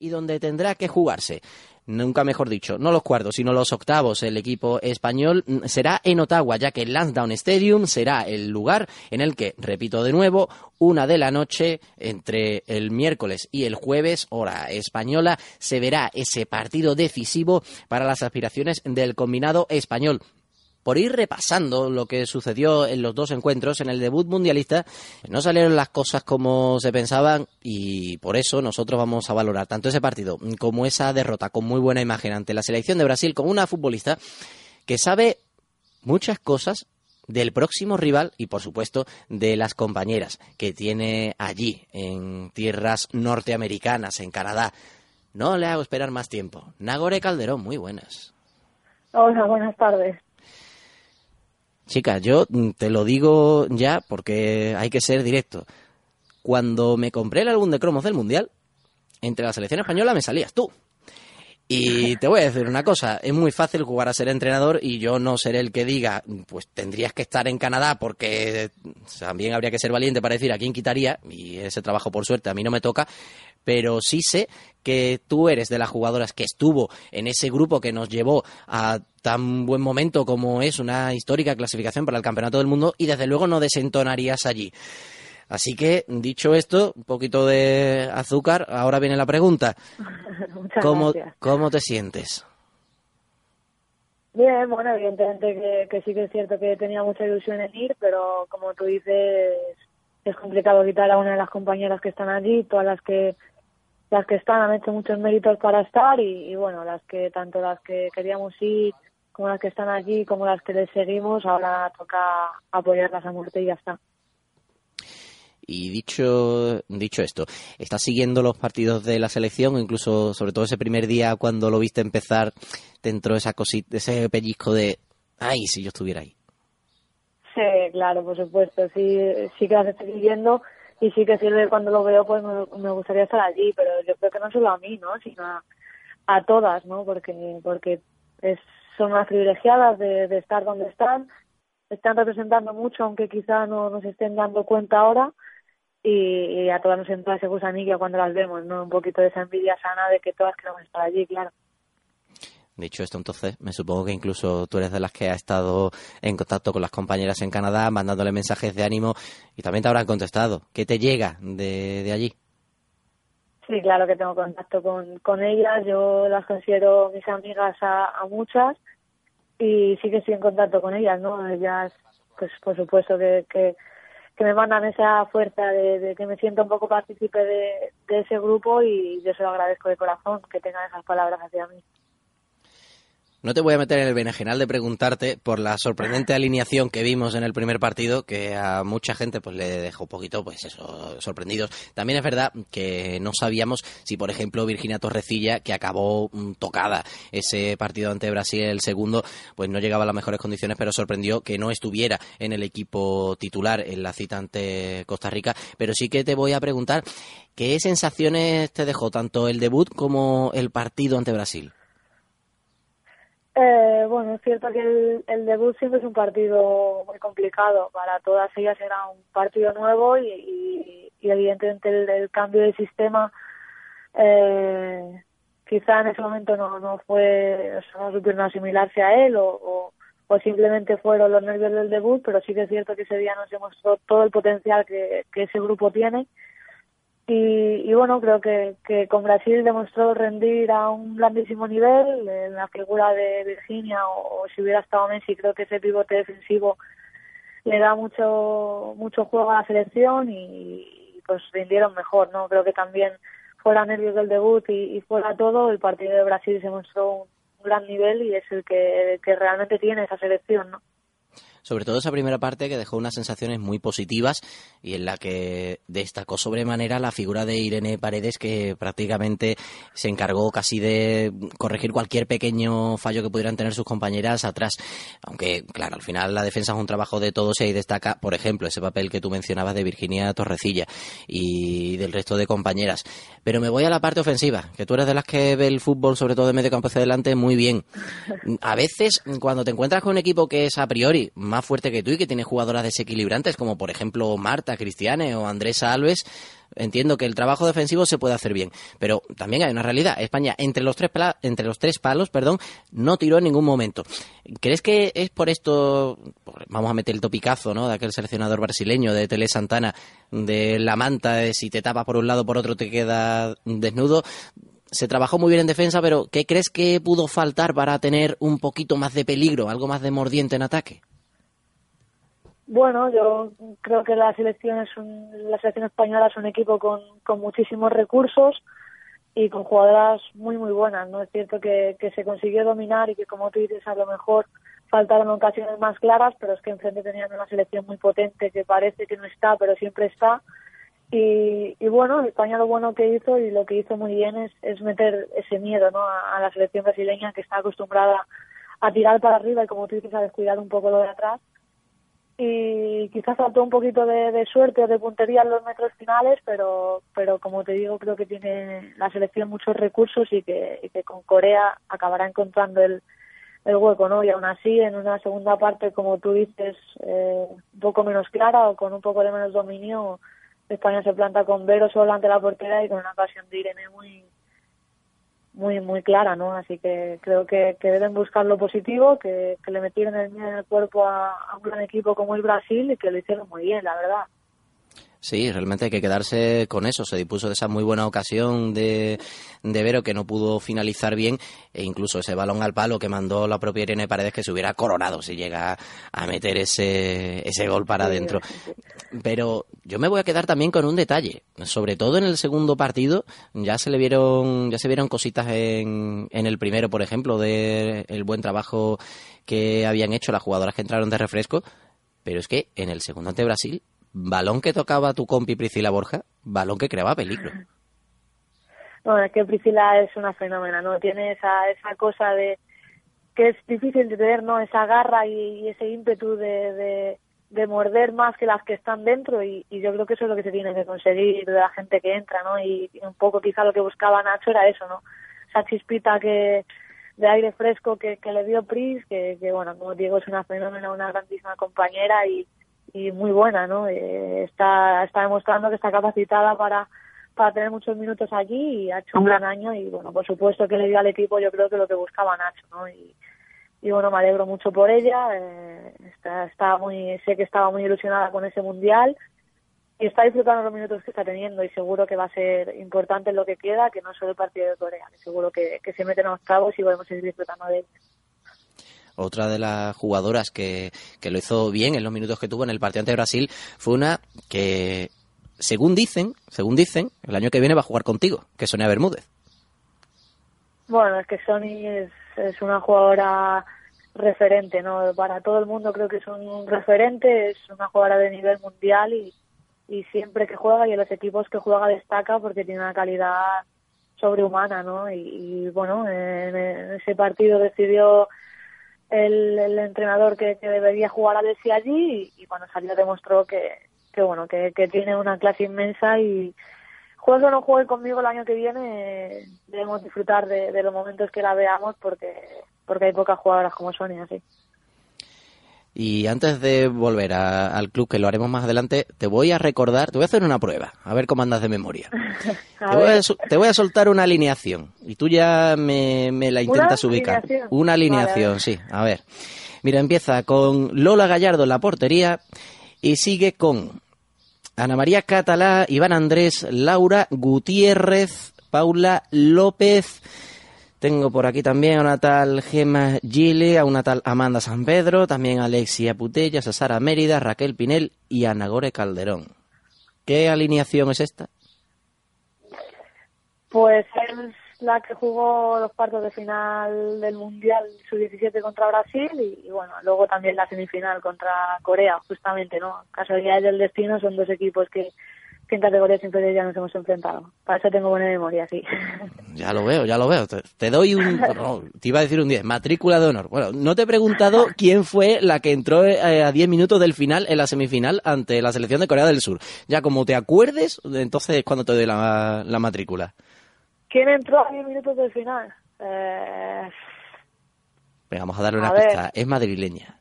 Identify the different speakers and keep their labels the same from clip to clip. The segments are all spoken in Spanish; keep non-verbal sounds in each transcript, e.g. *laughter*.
Speaker 1: Y donde tendrá que jugarse. Nunca mejor dicho, no los cuartos, sino los octavos. El equipo español será en Ottawa, ya que el Lansdowne Stadium será el lugar en el que, repito de nuevo, una de la noche, entre el miércoles y el jueves, hora española, se verá ese partido decisivo para las aspiraciones del combinado español por ir repasando lo que sucedió en los dos encuentros, en el debut mundialista, no salieron las cosas como se pensaban y por eso nosotros vamos a valorar tanto ese partido como esa derrota con muy buena imagen ante la selección de Brasil con una futbolista que sabe muchas cosas del próximo rival y por supuesto de las compañeras que tiene allí en tierras norteamericanas, en Canadá. No le hago esperar más tiempo. Nagore Calderón, muy buenas.
Speaker 2: Hola, buenas tardes.
Speaker 1: Chica, yo mm, te lo digo ya porque hay que ser directo. Cuando me compré el álbum de cromos del Mundial, entre la selección española me salías tú. Y te voy a decir una cosa, es muy fácil jugar a ser entrenador y yo no seré el que diga, pues tendrías que estar en Canadá porque también habría que ser valiente para decir a quién quitaría, y ese trabajo por suerte a mí no me toca, pero sí sé que tú eres de las jugadoras que estuvo en ese grupo que nos llevó a tan buen momento como es una histórica clasificación para el Campeonato del Mundo y desde luego no desentonarías allí. Así que, dicho esto, un poquito de azúcar, ahora viene la pregunta. *laughs*
Speaker 2: Muchas
Speaker 1: ¿Cómo,
Speaker 2: gracias.
Speaker 1: ¿Cómo te sientes?
Speaker 2: Bien, bueno, evidentemente que, que sí que es cierto que tenía mucha ilusión en ir, pero como tú dices, es complicado quitar a una de las compañeras que están allí, todas las que las que están han hecho muchos méritos para estar y, y bueno, las que tanto las que queríamos ir como las que están allí como las que les seguimos, ahora toca apoyarlas a muerte y ya está.
Speaker 1: Y dicho, dicho esto, ¿estás siguiendo los partidos de la selección? Incluso, sobre todo ese primer día cuando lo viste empezar, dentro de esa cosita, ese pellizco de, ay, si yo estuviera ahí.
Speaker 2: Sí, claro, por supuesto. Sí, sí que las estoy siguiendo y sí que sirve cuando lo veo, pues me, gustaría estar allí, pero yo creo que no solo a mí, ¿no? Sino a, todas, ¿no? Porque porque es, son unas privilegiadas de, de estar donde están, están representando mucho, aunque quizá no nos estén dando cuenta ahora. Y, y a todas nos entra ese gusanillo cuando las vemos, ¿no? Un poquito de esa envidia sana de que todas queremos estar allí, claro.
Speaker 1: Dicho esto, entonces, me supongo que incluso tú eres de las que ha estado en contacto con las compañeras en Canadá, mandándole mensajes de ánimo y también te habrán contestado. ¿Qué te llega de, de allí?
Speaker 2: Sí, claro que tengo contacto con, con ellas. Yo las considero mis amigas a, a muchas y sí que estoy en contacto con ellas, ¿no? Ellas, pues por supuesto que, que, que me mandan esa fuerza de, de que me siento un poco partícipe de, ese grupo y yo se lo agradezco de corazón que tengan esas palabras hacia mí.
Speaker 1: No te voy a meter en el berenjenal de preguntarte por la sorprendente alineación que vimos en el primer partido, que a mucha gente pues le dejó un poquito, pues eso, sorprendidos. También es verdad que no sabíamos si, por ejemplo, Virginia Torrecilla, que acabó mm, tocada ese partido ante Brasil, el segundo, pues no llegaba a las mejores condiciones, pero sorprendió que no estuviera en el equipo titular en la cita ante Costa Rica. Pero sí que te voy a preguntar, ¿qué sensaciones te dejó tanto el debut como el partido ante Brasil?
Speaker 2: Eh, bueno, es cierto que el, debut siempre es un partido muy complicado. Para todas ellas era un partido nuevo y, evidentemente el, cambio de sistema eh, quizá en ese momento no, no fue, o no supieron asimilarse a él o, o, o, simplemente fueron los nervios del debut, pero sí que es cierto que ese día nos demostró todo el potencial que, que ese grupo tiene. Y, y, bueno, creo que, que con Brasil demostró rendir a un grandísimo nivel en la figura de Virginia o, si hubiera estado Messi, creo que ese pivote defensivo le da mucho mucho juego a la selección y, pues rindieron mejor, ¿no? Creo que también fuera nervios del debut y, fuera todo, el partido de Brasil se mostró un, gran nivel y es el que, que realmente tiene esa selección, ¿no?
Speaker 1: Sobre todo esa primera parte que dejó unas sensaciones muy positivas y en la que destacó sobremanera la figura de Irene Paredes que prácticamente se encargó casi de corregir cualquier pequeño fallo que pudieran tener sus compañeras atrás. Aunque, claro, al final la defensa es un trabajo de todos y ahí destaca, por ejemplo, ese papel que tú mencionabas de Virginia Torrecilla y del resto de compañeras. Pero me voy a la parte ofensiva, que tú eres de las que ve el fútbol, sobre todo de medio campo hacia adelante, muy bien. A veces, cuando te encuentras con un equipo que es a priori más fuerte que tú y que tiene jugadoras desequilibrantes, como por ejemplo Marta Cristiane o Andrés Alves, entiendo que el trabajo defensivo se puede hacer bien, pero también hay una realidad. España entre los tres entre los tres palos, perdón, no tiró en ningún momento. ¿Crees que es por esto, vamos a meter el topicazo, ¿no? De aquel seleccionador brasileño de Tele Santana, de la manta, de si te tapas por un lado por otro te queda desnudo. Se trabajó muy bien en defensa, pero ¿qué crees que pudo faltar para tener un poquito más de peligro, algo más de mordiente en ataque?
Speaker 2: Bueno, yo creo que la selección es la selección española es un equipo con, con muchísimos recursos y con jugadoras muy muy buenas. No es cierto que, que se consiguió dominar y que como tú dices a lo mejor faltaron ocasiones más claras, pero es que enfrente tenían una selección muy potente que parece que no está, pero siempre está. Y, y bueno, España lo bueno que hizo y lo que hizo muy bien es, es meter ese miedo ¿no? a, a la selección brasileña que está acostumbrada a tirar para arriba y como tú dices a descuidar un poco lo de atrás y quizás faltó un poquito de, suerte o de puntería en los metros finales, pero, pero como te digo, creo que tiene la selección muchos recursos y que, que con Corea acabará encontrando el, el hueco, ¿no? Y aún así, en una segunda parte, como tú dices, eh, un poco menos clara o con un poco de menos dominio, España se planta con Vero solo ante la portera y con una ocasión de Irene muy, muy muy clara, ¿no? Así que creo que, que deben buscar lo positivo, que, que le metieron el miedo en el cuerpo a, a, un gran equipo como el Brasil y que lo hicieron muy bien, la verdad.
Speaker 1: Sí, realmente hay que quedarse con eso. Se dispuso de esa muy buena ocasión de, de Vero que no pudo finalizar bien e incluso ese balón al palo que mandó la propia Irene Paredes que se hubiera coronado si llega a meter ese, ese gol para adentro. Pero yo me voy a quedar también con un detalle. Sobre todo en el segundo partido ya se le vieron, ya se vieron cositas en, en el primero, por ejemplo, de el buen trabajo que habían hecho las jugadoras que entraron de refresco. Pero es que en el segundo ante Brasil balón que tocaba tu compi Priscila Borja, balón que creaba peligro.
Speaker 2: Bueno, es que Priscila es una fenómena, ¿no? Tiene esa, esa cosa de que es difícil de tener, ¿no? Esa garra y, ese ímpetu de, de, morder más que las que están dentro y, yo creo que eso es lo que se tiene que conseguir de la gente que entra, ¿no? Y, un poco quizá lo que buscaba Nacho era eso, ¿no? Esa chispita que de aire fresco que, le dio Pris, que, que bueno, como digo, es una fenómena, una grandísima compañera y, y muy buena, ¿no? Eh, está, está demostrando que está capacitada para, para tener muchos minutos allí y ha hecho un gran año y bueno, por supuesto que le dio al equipo yo creo que lo que buscaba Nacho, ¿no? Y, y bueno, me alegro mucho por ella, eh, está, está muy, sé que estaba muy ilusionada con ese mundial y está disfrutando los minutos que está teniendo y seguro que va a ser importante lo que queda, que no solo el partido de Corea, seguro que, que se meten a los cabos y podemos seguir disfrutando de él
Speaker 1: otra de las jugadoras que, que lo hizo bien en los minutos que tuvo en el partido ante Brasil fue una que, según dicen, según dicen, el año que viene va a jugar contigo, que es Sonia Bermúdez.
Speaker 2: Bueno, es que Sony es, es una jugadora referente, ¿no? Para todo el mundo creo que es un referente, es una jugadora de nivel mundial y, y siempre que juega y en los equipos que juega destaca porque tiene una calidad sobrehumana, ¿no? Y, bueno, en, ese partido decidió el, el entrenador que, debería jugar a Desi allí y, cuando salió demostró que, que bueno que, que, tiene una clase inmensa y juegue o no juegue conmigo el año que viene debemos disfrutar de, de, los momentos que la veamos porque porque hay pocas jugadoras como Sonia así
Speaker 1: y antes de volver a, al club, que lo haremos más adelante, te voy a recordar, te voy a hacer una prueba, a ver cómo andas de memoria. *laughs* te, voy a, te, voy a, soltar una alineación y tú ya me, me la intentas
Speaker 2: ¿Una
Speaker 1: ubicar.
Speaker 2: Alineación?
Speaker 1: Una alineación, vale. sí. A ver. Mira, empieza con Lola Gallardo en la portería y sigue con Ana María Catalá, Iván Andrés, Laura Gutiérrez, Paula López. Tengo por aquí también a una tal Gemma Gili, a una tal Amanda San Pedro, también a Alexia Putellas, a Sara Mérida, Raquel Pinel y a Nagore Calderón. ¿Qué alineación es esta?
Speaker 2: Pues es la que jugó los cuartos de final del Mundial Sub-17 contra Brasil y, bueno, luego también la semifinal contra Corea, justamente, ¿no? Casualidades del destino son dos equipos que, que en categorías inferiores ya nos hemos enfrentado. Para eso tengo buena memoria, sí. *laughs*
Speaker 1: Ya lo veo, ya lo veo. Te, te doy un... *laughs* no, te iba a decir un 10, matrícula de honor. Bueno, no te he preguntado quién fue la que entró eh, a 10 minutos del final en la semifinal ante la selección de Corea del Sur. Ya como te acuerdes, entonces es cuando te doy la, la matrícula.
Speaker 2: ¿Quién entró a 10 minutos del final? Eh,
Speaker 1: Venga, vamos a darle una
Speaker 2: ver.
Speaker 1: pista. Es madrileña.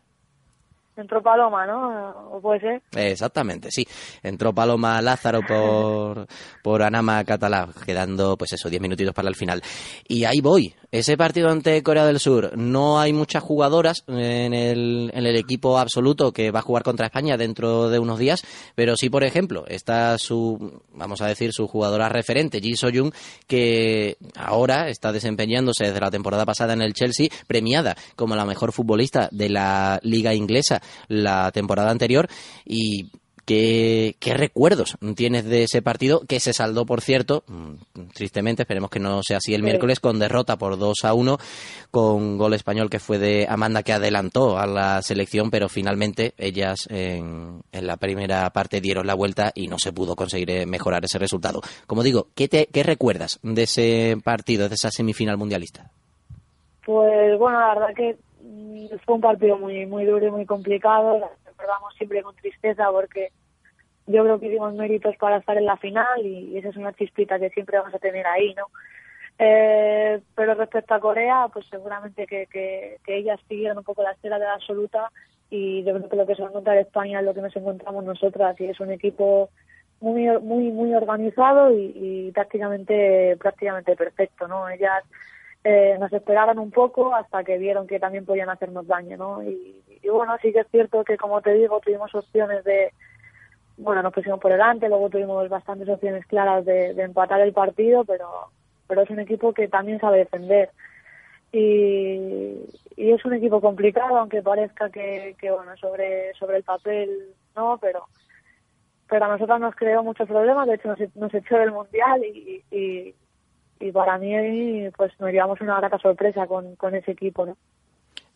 Speaker 2: Entró Paloma, ¿no? ¿O puede ser?
Speaker 1: Exactamente, sí. Entró Paloma Lázaro por, por Anama Catalá, quedando, pues eso, 10 minutitos para el final. Y ahí voy. Ese partido ante Corea del Sur, no hay muchas jugadoras en el, en el equipo absoluto que va a jugar contra España dentro de unos días, pero sí, por ejemplo, está su, vamos a decir, su jugadora referente, Ji So-jung, que ahora está desempeñándose desde la temporada pasada en el Chelsea, premiada como la mejor futbolista de la liga inglesa la temporada anterior y ¿Qué, ¿Qué recuerdos tienes de ese partido que se saldó, por cierto, mm, tristemente, esperemos que no sea así el miércoles, con derrota por 2 a 1, con gol español que fue de Amanda que adelantó a la selección, pero finalmente ellas en, en la primera parte dieron la vuelta y no se pudo conseguir eh, mejorar ese resultado. Como digo, ¿qué, te, qué recuerdas de ese partido, de esa semifinal mundialista?
Speaker 2: Pues bueno, la verdad que fue un partido muy muy duro y muy complicado. Recordamos siempre con tristeza porque yo creo que hicimos méritos para estar en la final y esa es una chispita que siempre vamos a tener ahí, ¿no? Eh, pero respecto a Corea, pues seguramente que, que, que ellas siguieron un poco la estela de la absoluta y yo creo que lo que se va a encontrar España es lo que nos encontramos nosotras y es un equipo muy muy muy organizado y, y prácticamente prácticamente perfecto, ¿no? Ellas eh, nos esperaron un poco hasta que vieron que también podían hacernos daño, ¿no? Y, y bueno, sí que es cierto que, como te digo, tuvimos opciones de, bueno, nos pusimos por delante, luego tuvimos bastantes opciones claras de, de empatar el partido, pero, pero es un equipo que también sabe defender. Y, y es un equipo complicado, aunque parezca que, que bueno, sobre, sobre el papel no, pero pero a nosotros nos creó muchos problemas, de hecho nos, nos echó del Mundial y, y, y para mí pues nos llevamos una grata sorpresa con, con ese equipo, ¿no?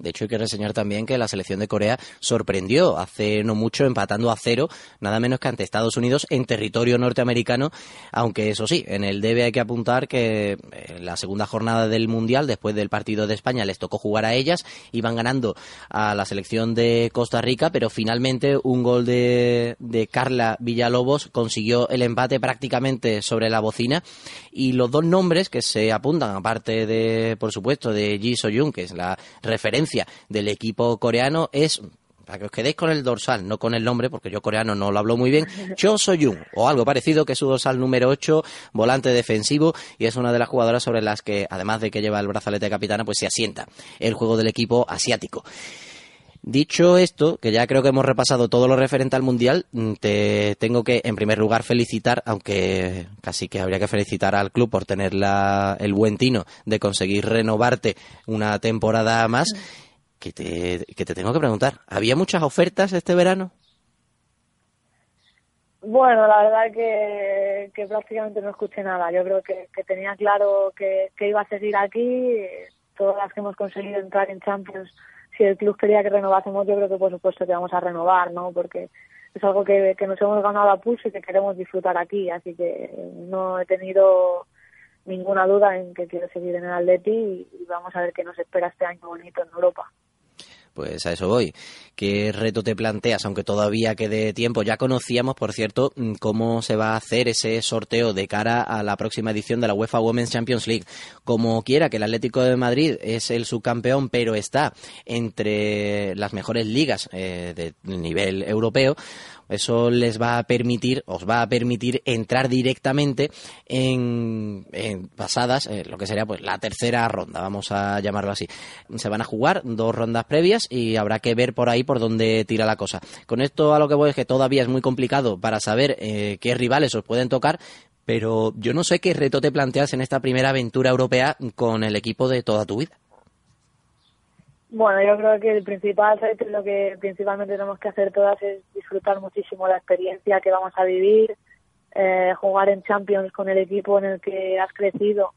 Speaker 1: De hecho, hay que reseñar también que la selección de Corea sorprendió hace no mucho empatando a cero, nada menos que ante Estados Unidos en territorio norteamericano, aunque eso sí, en el debe hay que apuntar que en la segunda jornada del Mundial, después del partido de España, les tocó jugar a ellas, iban ganando a la selección de Costa Rica, pero finalmente un gol de, de Carla Villalobos consiguió el empate prácticamente sobre la bocina. Y los dos nombres que se apuntan, aparte de, por supuesto, de Ji So-jung, que es la referencia del equipo coreano, es para que os quedéis con el dorsal, no con el nombre, porque yo coreano no lo hablo muy bien, *laughs* Cho So-jung, o algo parecido, que es su dorsal número 8, volante defensivo, y es una de las jugadoras sobre las que, además de que lleva el brazalete de capitana, pues se asienta el juego del equipo asiático. Dicho esto, que ya creo que hemos repasado todo lo referente al Mundial, mm, te tengo que, en primer lugar, felicitar, aunque casi que habría que felicitar al club por tener la, el buen tino de conseguir renovarte una temporada más, que te, que te tengo que preguntar, ¿había muchas ofertas este verano?
Speaker 2: Bueno, la verdad que, que prácticamente no escuché nada. Yo creo que, que tenía claro que, que iba a seguir aquí. Todas las que hemos conseguido entrar en Champions, si el club quería que renovásemos, yo creo que por supuesto que vamos a renovar, ¿no? Porque es algo que, que nos hemos ganado a pulso y que queremos disfrutar aquí. Así que no he tenido ninguna duda en que quiero seguir en el Atleti y, vamos a ver qué nos espera este año bonito en Europa.
Speaker 1: Pues a eso voy. ¿Qué reto te planteas? Aunque todavía quede tiempo. Ya conocíamos, por cierto, mm, cómo se va a hacer ese sorteo de cara a la próxima edición de la UEFA Women's Champions League. Como quiera que el Atlético de Madrid es el subcampeón, pero está entre las mejores ligas eh, de nivel europeo, eso les va a permitir, os va a permitir entrar directamente en, en pasadas, eh, lo que sería pues la tercera ronda, vamos a llamarlo así. Se van a jugar dos rondas previas y habrá que ver por ahí por dónde tira la cosa. Con esto a lo que voy es que todavía es muy complicado para saber eh, qué rivales os pueden tocar, pero yo no sé qué reto te planteas en esta primera aventura europea con el equipo de toda tu vida.
Speaker 2: Bueno, yo creo que el principal lo que principalmente tenemos que hacer todas es disfrutar muchísimo la experiencia que vamos a vivir, eh, jugar en Champions con el equipo en el que has crecido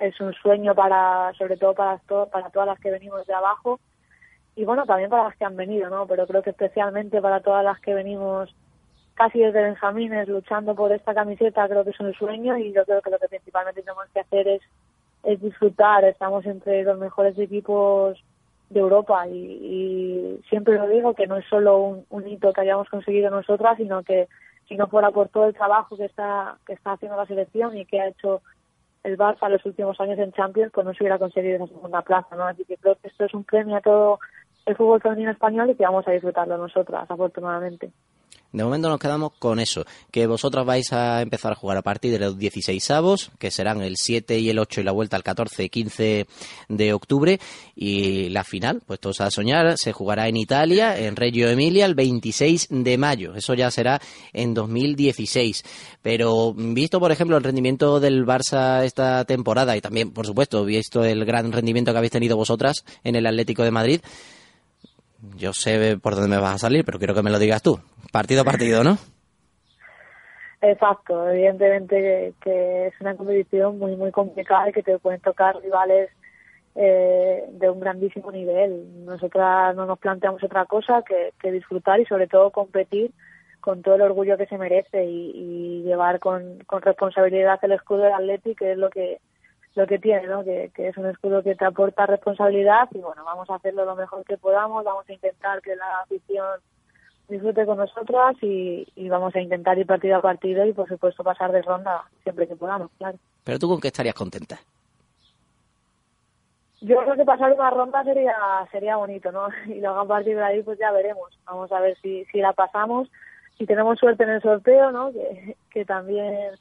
Speaker 2: es un sueño para, sobre todo para, to- para todas las que venimos de abajo y bueno, también para las que han venido, ¿no? Pero creo que especialmente para todas las que venimos casi desde Benjamines luchando por esta camiseta, creo que es un sueño y yo creo que lo que principalmente tenemos que hacer es, es disfrutar. Estamos entre los mejores equipos de Europa y, y siempre lo digo que no es solo un, hito que hayamos conseguido nosotras, sino que si no fuera por todo el trabajo que está que está haciendo la selección y que ha hecho el Barça los últimos años en Champions, pues no se hubiera conseguido esa segunda plaza, ¿no? Así que que esto es un premio a todo el fútbol femenino español y que vamos a disfrutarlo nosotras, afortunadamente.
Speaker 1: De momento nos quedamos con eso, que vosotras vais a empezar a jugar a partir de los 16 avos, que serán el 7 y el 8 y la vuelta el 14 y 15 de octubre, y la final, pues todos a soñar, se jugará en Italia, en Reggio Emilia, el 26 de mayo, eso ya será en 2016. Pero visto, por ejemplo, el rendimiento del Barça esta temporada, y también, por supuesto, visto el gran rendimiento que habéis tenido vosotras en el Atlético de Madrid, yo sé por dónde me vas a salir, pero quiero que me lo digas tú. Partido a partido, ¿no?
Speaker 2: Exacto, evidentemente que, es una competición muy muy complicada y que te pueden tocar rivales eh, de un grandísimo nivel. Nosotras no nos planteamos otra cosa que, disfrutar y sobre todo competir con todo el orgullo que se merece y, llevar con, responsabilidad el escudo del Atleti, que es lo que lo que tiene, ¿no? Que es un escudo que te aporta responsabilidad y bueno, vamos a hacerlo lo mejor que podamos, vamos a intentar que la afición disfrute con nosotras y, y vamos a intentar ir partido a partido y por supuesto pasar de ronda siempre que podamos, claro.
Speaker 1: Pero tú con qué estarías contenta.
Speaker 2: Yo creo que pasar una ronda sería sería bonito, ¿no? *laughs* Y luego a partir de ahí pues ya veremos. Vamos a ver si, si la pasamos, si tenemos suerte en el sorteo, ¿no? Que, que también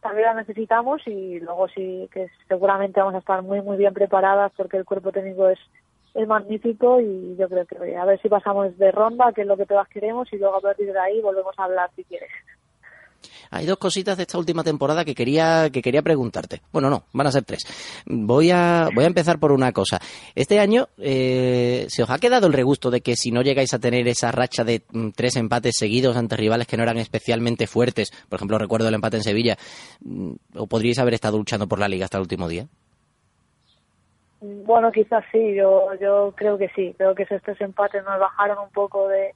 Speaker 2: también la necesitamos y luego sí que seguramente vamos a estar muy muy bien preparadas porque el cuerpo técnico es es magnífico y yo creo que oye, a ver si pasamos de ronda, que es lo que todas queremos y luego a partir de ahí volvemos a hablar si quieres.
Speaker 1: Hay dos cositas de esta última temporada que quería que quería preguntarte. Bueno, no, van a ser tres. Voy a voy a empezar por una cosa. Este año eh, se os ha quedado el regusto de que si no llegáis a tener esa racha de mm, tres empates seguidos ante rivales que no eran especialmente fuertes, por ejemplo recuerdo el empate en Sevilla, mm, o podríais haber estado luchando por la liga hasta el último día.
Speaker 2: Bueno, quizás sí, yo yo creo que sí. Creo que esos tres empates nos bajaron un poco de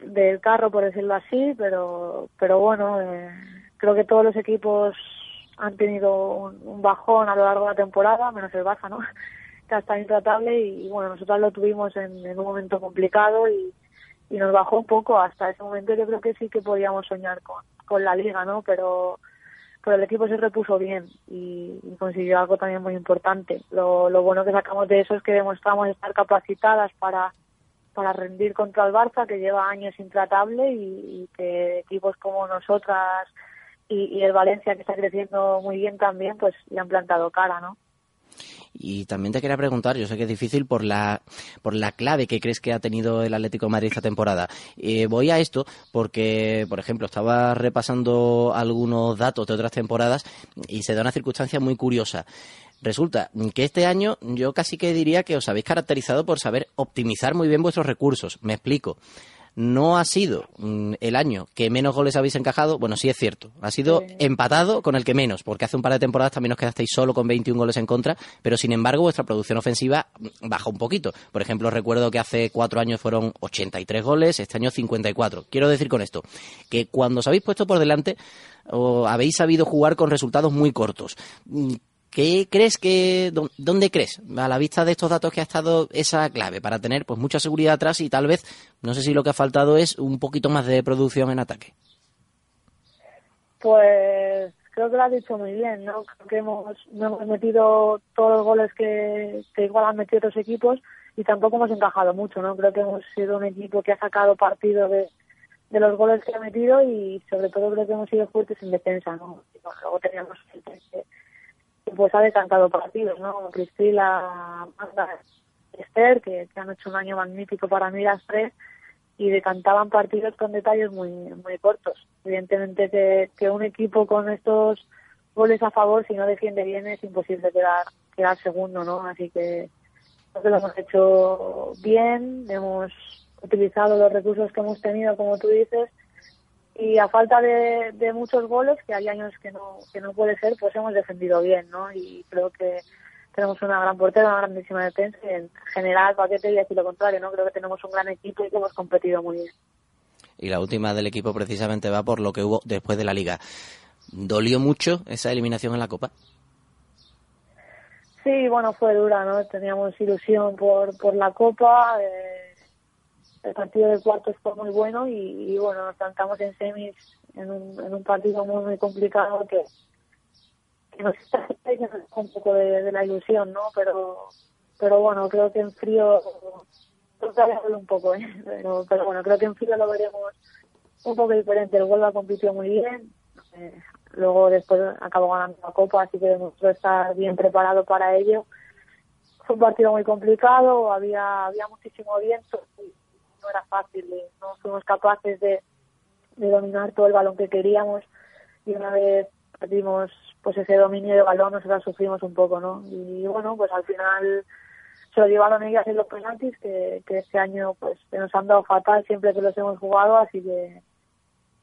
Speaker 2: del carro, por decirlo así, pero pero bueno, eh, creo que todos los equipos han tenido un, bajón a lo largo de la temporada, menos el Barça, ¿no? *laughs* que estado intratable y, bueno, nosotros lo tuvimos en, en un momento complicado y, y nos bajó un poco. Hasta ese momento yo creo que sí que podíamos soñar con, con la liga, ¿no? Pero pero el equipo se repuso bien y, consiguió algo también muy importante. Lo, lo bueno que sacamos de eso es que demostramos estar capacitadas para para rendir contra el Barça, que lleva años intratable, y, y que equipos como nosotras y, y, el Valencia, que está creciendo muy bien también, pues le han plantado cara, ¿no?
Speaker 1: Y también te quería preguntar, yo sé que es difícil por la, por la clave que crees que ha tenido el Atlético de Madrid esta temporada. Eh, voy a esto porque, por ejemplo, estaba repasando algunos datos de otras temporadas y se da una circunstancia muy curiosa. Resulta que este año yo casi que diría que os habéis caracterizado por saber optimizar muy bien vuestros recursos. Me explico. No ha sido mm, el año que menos goles habéis encajado. Bueno, sí es cierto. Ha sido sí. empatado con el que menos, porque hace un par de temporadas también os quedasteis solo con 21 goles en contra, pero sin embargo vuestra producción ofensiva baja un poquito. Por ejemplo, recuerdo que hace cuatro años fueron 83 goles, este año 54. Quiero decir con esto que cuando os habéis puesto por delante o habéis sabido jugar con resultados muy cortos. ¿Qué crees que, dónde crees, a la vista de estos datos que ha estado esa clave para tener pues mucha seguridad atrás y tal vez, no sé si lo que ha faltado es un poquito más de producción en ataque?
Speaker 2: Pues creo que lo has dicho muy bien, ¿no? Creo que hemos, hemos metido todos los goles que, igual han metido otros equipos y tampoco hemos encajado mucho, ¿no? Creo que hemos sido un equipo que ha sacado partido de, los goles que ha metido y sobre todo creo que hemos sido fuertes en defensa, ¿no? Luego teníamos que pues ha decantado partidos, ¿no? Priscila, Magda, Esther, que, han hecho un año magnífico para mí las tres, y decantaban partidos con detalles muy muy cortos. Evidentemente que, que un equipo con estos goles a favor, si no defiende bien, es imposible quedar, quedar segundo, ¿no? Así que creo que hemos hecho bien, hemos utilizado los recursos que hemos tenido, como tú dices, y a falta de, de muchos goles, que hay años que no, que no puede ser, pues hemos defendido bien, ¿no? Y creo que tenemos una gran portera, una grandísima defensa y en general, para que te decir lo contrario, ¿no? Creo que tenemos un gran equipo y que hemos competido muy bien.
Speaker 1: Y la última del equipo precisamente va por lo que hubo después de la liga. ¿Dolió mucho esa eliminación en la Copa?
Speaker 2: Sí, bueno, fue dura, ¿no? Teníamos ilusión por, por la Copa. Eh, el partido de cuartos fue muy bueno y, bueno, nos plantamos en semis en un, en un partido muy, muy complicado que, nos está un poco de, la ilusión, ¿no? Pero, pero bueno, creo que en frío un poco, ¿eh? *laughs* Pero, pero bueno, creo que en frío lo veremos un poco diferente. El Huelva compitió muy bien. eh, luego después acabó ganando la Copa, así que demostró estar bien preparado para ello. Fue un partido muy complicado, había, había muchísimo viento y era fácil. eh, No fuimos capaces de, de dominar todo el balón que queríamos y una vez perdimos pues ese dominio de balón nosotros sufrimos un poco, ¿no? Y bueno, pues al final se lo llevaron ellas en los penaltis que, que este año pues se nos han dado fatal siempre que los hemos jugado, así que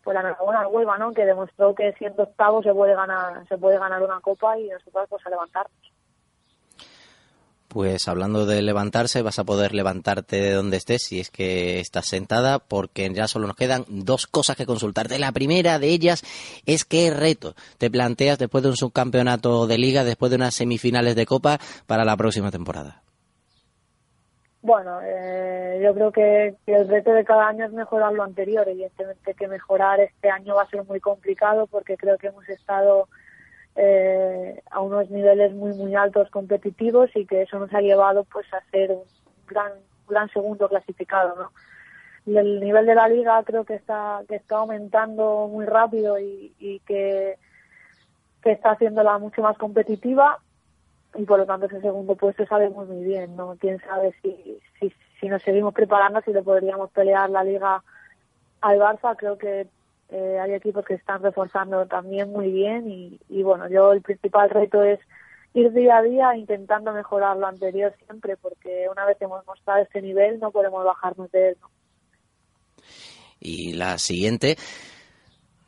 Speaker 2: pues enhorabuena al Huelva, ¿no? Que demostró que siendo octavo se puede ganar, se puede ganar una copa y nosotros pues a levantarnos.
Speaker 1: Pues hablando de levantarse, vas a poder levantarte de donde estés si es que estás sentada, porque ya solo nos quedan dos cosas que consultarte. La primera de ellas es qué reto te planteas después de un subcampeonato de liga, después de unas semifinales de copa para la próxima temporada.
Speaker 2: Bueno, eh, yo creo que, que el reto de cada año es mejorar lo anterior. Evidentemente que mejorar este año va a ser muy complicado porque creo que hemos estado eh, a unos niveles muy muy altos competitivos y que eso nos ha llevado pues a ser un gran gran segundo clasificado, ¿no? Y el nivel de la liga creo que está que está aumentando muy rápido y, y que que está haciéndola mucho más competitiva y por lo tanto ese segundo puesto sabemos muy bien, ¿no? Quién sabe si, si, si nos seguimos preparando, si le podríamos pelear la liga al Barça, creo que eh, hay equipos que están reforzando también muy bien y, y bueno, yo el principal reto es ir día a día intentando mejorar lo anterior siempre, porque una vez hemos mostrado este nivel no podemos bajarnos de él.
Speaker 1: Y la siguiente,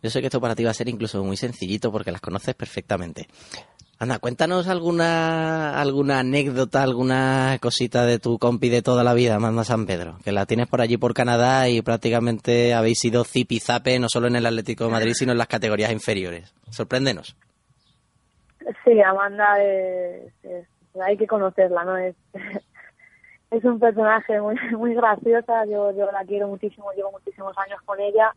Speaker 1: yo sé que esto para ti va a ser incluso muy sencillito porque las conoces perfectamente. Anda, cuéntanos alguna alguna anécdota, alguna cosita de tu compi de toda la vida, Manda San Pedro, que la tienes por allí por Canadá y prácticamente habéis sido zip y zape no solo en el Atlético de Madrid, sino en las categorías inferiores. Sorpréndenos.
Speaker 2: Sí, Amanda hay que conocerla, ¿no? Es, *laughs* es un personaje muy muy graciosa, yo, yo la quiero muchísimo, llevo muchísimos años con ella.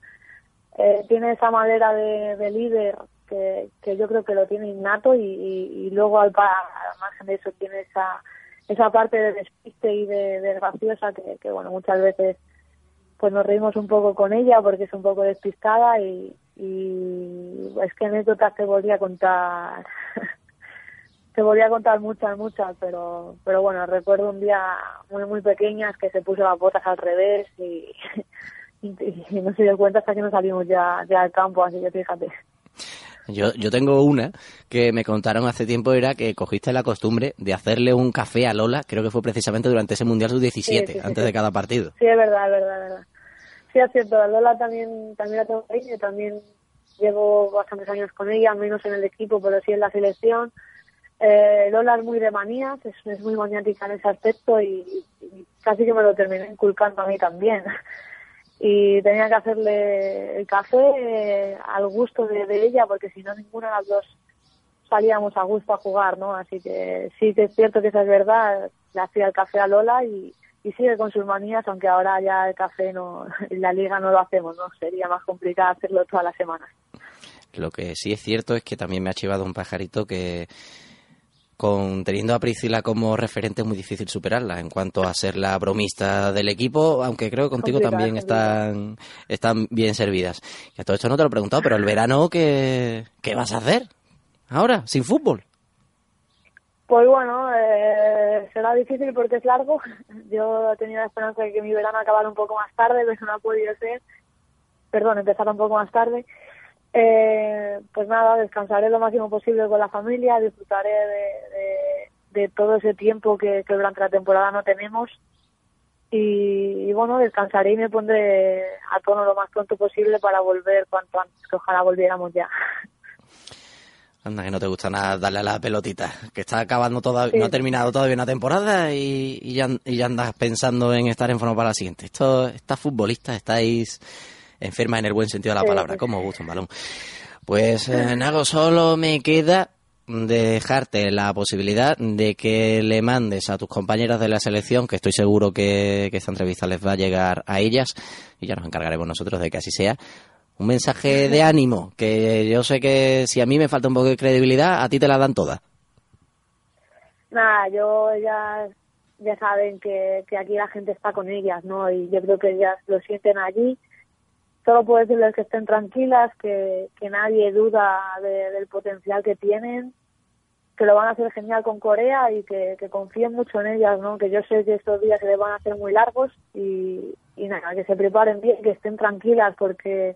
Speaker 2: Eh, tiene esa manera de, de líder que, yo creo que lo tiene innato y, luego al, al margen de eso tiene esa esa parte de despiste y de, de graciosa que, bueno, muchas veces pues nos reímos un poco con ella porque es un poco despistada y, es que anécdotas te volví a contar *laughs* te volví a contar muchas muchas pero pero bueno recuerdo un día muy muy pequeñas que se puso las botas al revés y, *laughs* y no se dio cuenta hasta que nos salimos ya ya al campo así que fíjate
Speaker 1: Yo, yo tengo una que me contaron hace tiempo, era que cogiste la costumbre de hacerle un café a Lola, creo que fue precisamente durante ese Mundial Sub-17,
Speaker 2: Sí, sí, sí,
Speaker 1: antes de cada partido.
Speaker 2: Sí, es verdad, es verdad, es verdad. Sí, es cierto, a Lola también, también la tengo cariño, también llevo bastantes años con ella, menos en el equipo, pero sí en la selección. Eh, Lola es muy de manías, es, es muy maniática en ese aspecto y, y casi que me lo terminé inculcando a mí también. Y tenía que hacerle el café eh, al gusto de, ella, porque si no, ninguna de las dos salíamos a gusto a jugar, ¿no? Así que sí que es cierto que esa es verdad, le hacía el café a Lola y, y sigue con sus manías, aunque ahora ya el café no, en *laughs* la liga no lo hacemos, ¿no? Sería más complicado hacerlo todas las semanas.
Speaker 1: Lo que sí es cierto es que también me ha chivado un pajarito que con teniendo a Priscila como referente es muy difícil superarla en cuanto a ser la bromista del equipo, aunque creo que contigo
Speaker 2: Complicado,
Speaker 1: también están, están bien servidas. Y a todo esto no te lo he preguntado, pero el verano, ¿qué, qué vas a hacer? Ahora, sin fútbol.
Speaker 2: Pues bueno, eh, será difícil porque es largo. Yo tenía la esperanza de que mi verano acabara un poco más tarde, pero no ha podido ser. Perdón, empezara un poco más tarde. Eh, pues nada, descansaré lo máximo posible con la familia, disfrutaré de, de, de todo ese tiempo que, que durante la temporada no tenemos y, y, bueno, descansaré y me pondré a tono lo más pronto posible para volver cuanto antes, que ojalá volviéramos ya.
Speaker 1: Anda, que no te gusta nada darle a la pelotita, que está acabando todavía, no ha terminado todavía una temporada y, y, ya, y, ya, andas pensando en estar en forma para la siguiente. Esto, estas futbolistas estáis enfermas en el buen sentido de la palabra, como gusta un balón. Pues eh, Nago, solo me queda dejarte la posibilidad de que le mandes a tus compañeras de la selección, que estoy seguro que, que esta entrevista les va a llegar a ellas, y ya nos encargaremos nosotros de que así sea, un mensaje de ánimo, que yo sé que si a mí me falta un poco de credibilidad, a ti te la dan todas.
Speaker 2: Nada, yo ya, ya saben que, que aquí la gente está con ellas, ¿no? Y yo creo que ellas lo sienten allí. Solo puedo decirles que estén tranquilas, que, nadie duda de, del potencial que tienen, que lo van a hacer genial con Corea y que, que confíen mucho en ellas, ¿no? Que yo sé que estos días se les van a hacer muy largos y, nada, que se preparen bien, que estén tranquilas porque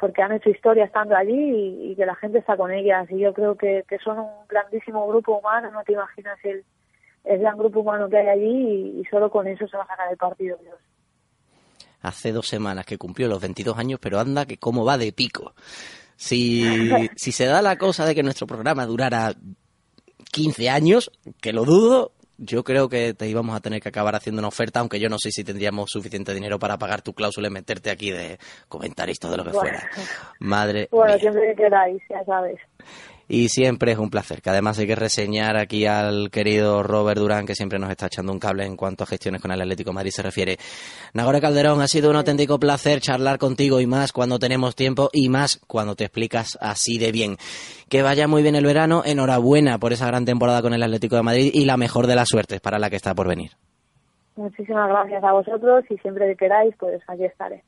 Speaker 2: porque han hecho historia estando allí y, que la gente está con ellas. Y yo creo que, son un grandísimo grupo humano, no te imaginas el, gran grupo humano que hay allí y, y, solo con eso se va a sacar el partido. Dios.
Speaker 1: Hace dos semanas que cumplió los 22 años, pero anda que cómo va de pico. Si, *laughs* si se da la cosa de que nuestro programa durara 15 años, que lo dudo, yo creo que te íbamos a tener que acabar haciendo una oferta, aunque yo no sé si tendríamos suficiente dinero para pagar tu cláusula y meterte aquí de comentarista de lo que bueno, fuera. Madre.
Speaker 2: Bueno,
Speaker 1: mía.
Speaker 2: siempre que queráis, ya sabes.
Speaker 1: Y siempre es un placer, que además hay que reseñar aquí al querido Robert Durán, que siempre nos está echando un cable en cuanto a gestiones con el Atlético de Madrid se refiere. Nagore Calderón, ha sido un auténtico placer charlar contigo y más cuando tenemos tiempo y más cuando te explicas así de bien. Que vaya muy bien el verano, enhorabuena por esa gran temporada con el Atlético de Madrid y la mejor de las suertes para la que está por venir.
Speaker 2: Muchísimas gracias a vosotros y siempre que queráis, pues aquí estaré.